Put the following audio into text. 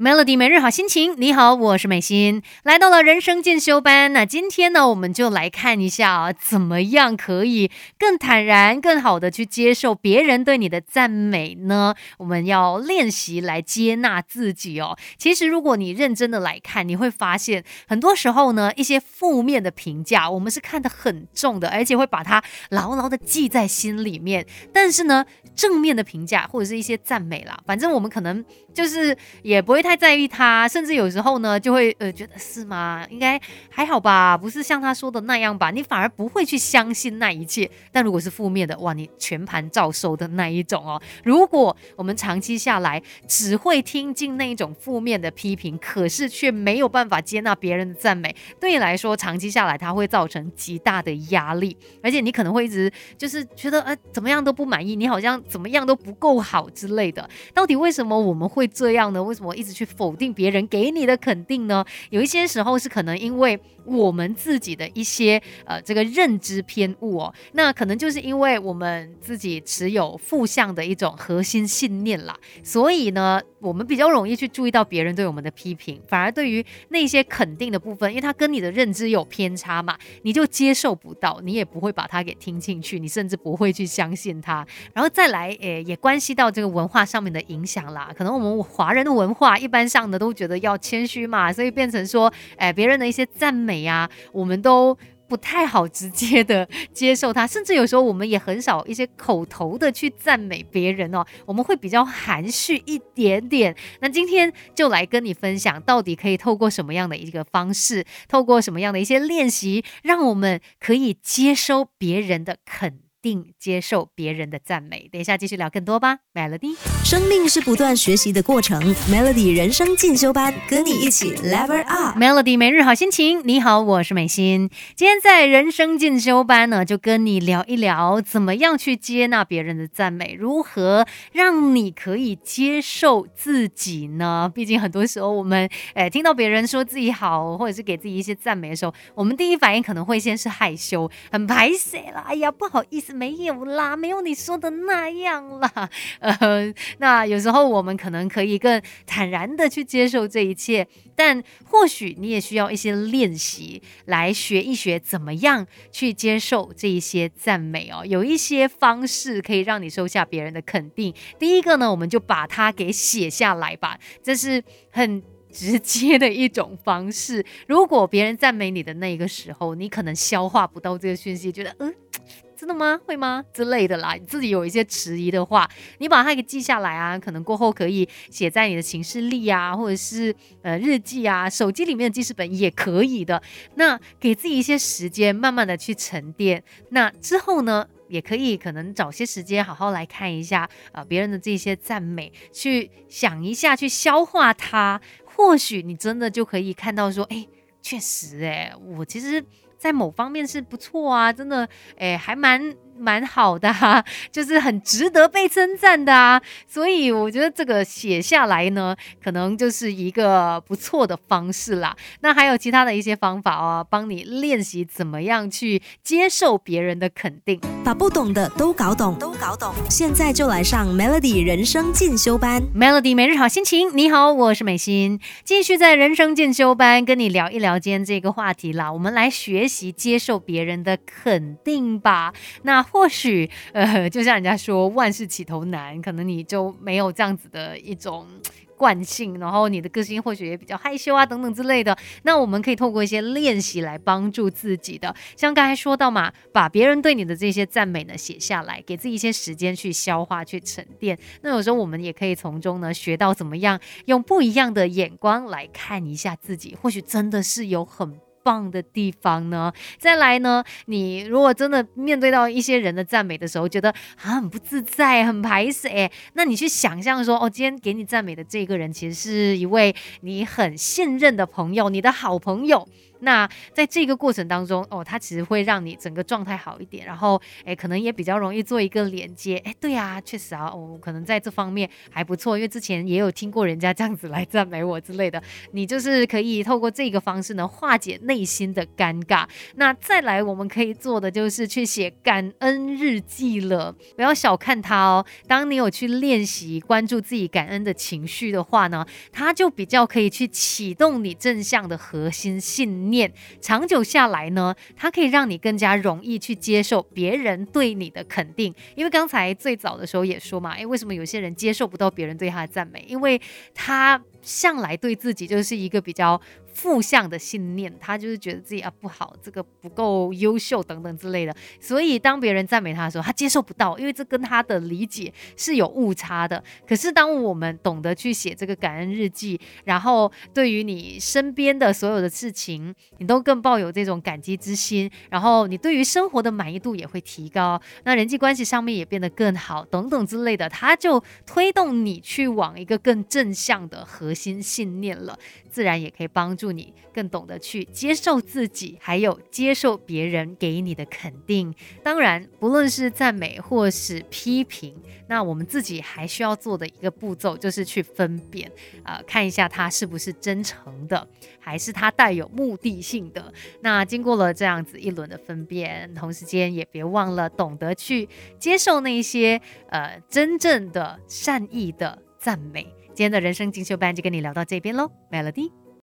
Melody 每日好心情，你好，我是美心，来到了人生进修班。那今天呢，我们就来看一下啊，怎么样可以更坦然、更好的去接受别人对你的赞美呢？我们要练习来接纳自己哦。其实，如果你认真的来看，你会发现，很多时候呢，一些负面的评价，我们是看得很重的，而且会把它牢牢的记在心里面。但是呢，正面的评价或者是一些赞美啦，反正我们可能就是也不会太太在意他，甚至有时候呢就会呃觉得是吗？应该还好吧，不是像他说的那样吧？你反而不会去相信那一切。但如果是负面的，哇，你全盘照收的那一种哦。如果我们长期下来只会听进那一种负面的批评，可是却没有办法接纳别人的赞美，对你来说长期下来它会造成极大的压力，而且你可能会一直就是觉得呃怎么样都不满意，你好像。怎么样都不够好之类的，到底为什么我们会这样呢？为什么一直去否定别人给你的肯定呢？有一些时候是可能因为我们自己的一些呃这个认知偏误哦，那可能就是因为我们自己持有负向的一种核心信念啦，所以呢，我们比较容易去注意到别人对我们的批评，反而对于那些肯定的部分，因为它跟你的认知有偏差嘛，你就接受不到，你也不会把它给听进去，你甚至不会去相信它，然后再来。来，诶，也关系到这个文化上面的影响啦。可能我们华人的文化一般上呢，都觉得要谦虚嘛，所以变成说，诶，别人的一些赞美呀，我们都不太好直接的 接受他，甚至有时候我们也很少一些口头的去赞美别人哦，我们会比较含蓄一点点。那今天就来跟你分享，到底可以透过什么样的一个方式，透过什么样的一些练习，让我们可以接收别人的肯。定接受别人的赞美。等一下继续聊更多吧，Melody。生命是不断学习的过程，Melody 人生进修班，跟你一起 Level Up。Melody 每日好心情，你好，我是美心。今天在人生进修班呢，就跟你聊一聊，怎么样去接纳别人的赞美，如何让你可以接受自己呢？毕竟很多时候我们，诶，听到别人说自己好，或者是给自己一些赞美的时候，我们第一反应可能会先是害羞，很排斥了，哎呀，不好意思。没有啦，没有你说的那样啦。呃，那有时候我们可能可以更坦然的去接受这一切，但或许你也需要一些练习来学一学怎么样去接受这一些赞美哦。有一些方式可以让你收下别人的肯定。第一个呢，我们就把它给写下来吧，这是很直接的一种方式。如果别人赞美你的那个时候，你可能消化不到这个讯息，觉得嗯。真的吗？会吗？之类的啦，你自己有一些迟疑的话，你把它给记下来啊，可能过后可以写在你的行事历啊，或者是呃日记啊，手机里面的记事本也可以的。那给自己一些时间，慢慢的去沉淀。那之后呢，也可以可能找些时间，好好来看一下啊别人的这些赞美，去想一下，去消化它。或许你真的就可以看到说，哎，确实，哎，我其实。在某方面是不错啊，真的，哎，还蛮。蛮好的，就是很值得被称赞的啊，所以我觉得这个写下来呢，可能就是一个不错的方式啦。那还有其他的一些方法哦，帮你练习怎么样去接受别人的肯定，把不懂的都搞懂，都搞懂。现在就来上 Melody 人生进修班，Melody 每日好心情。你好，我是美心，继续在人生进修班跟你聊一聊今天这个话题啦。我们来学习接受别人的肯定吧。那 或许，呃，就像人家说万事起头难，可能你就没有这样子的一种惯性，然后你的个性或许也比较害羞啊，等等之类的。那我们可以透过一些练习来帮助自己的，像刚才说到嘛，把别人对你的这些赞美呢写下来，给自己一些时间去消化、去沉淀。那有时候我们也可以从中呢学到怎么样用不一样的眼光来看一下自己，或许真的是有很。棒的地方呢？再来呢？你如果真的面对到一些人的赞美的时候，觉得啊很不自在、很排斥，哎，那你去想象说，哦，今天给你赞美的这个人，其实是一位你很信任的朋友，你的好朋友。那在这个过程当中，哦，它其实会让你整个状态好一点，然后，哎，可能也比较容易做一个连接。哎，对啊，确实啊，我可能在这方面还不错，因为之前也有听过人家这样子来赞美我之类的。你就是可以透过这个方式呢，化解内心的尴尬。那再来，我们可以做的就是去写感恩日记了，不要小看它哦。当你有去练习关注自己感恩的情绪的话呢，它就比较可以去启动你正向的核心信。念念长久下来呢，它可以让你更加容易去接受别人对你的肯定。因为刚才最早的时候也说嘛，诶，为什么有些人接受不到别人对他的赞美？因为他向来对自己就是一个比较。负向的信念，他就是觉得自己啊不好，这个不够优秀等等之类的。所以当别人赞美他的时候，他接受不到，因为这跟他的理解是有误差的。可是当我们懂得去写这个感恩日记，然后对于你身边的所有的事情，你都更抱有这种感激之心，然后你对于生活的满意度也会提高，那人际关系上面也变得更好等等之类的，他就推动你去往一个更正向的核心信念了。自然也可以帮助你更懂得去接受自己，还有接受别人给你的肯定。当然，不论是赞美或是批评，那我们自己还需要做的一个步骤就是去分辨，啊，看一下他是不是真诚的，还是他带有目的性的。那经过了这样子一轮的分辨，同时间也别忘了懂得去接受那些呃真正的善意的赞美。今天的人生进修班就跟你聊到这边喽，Melody。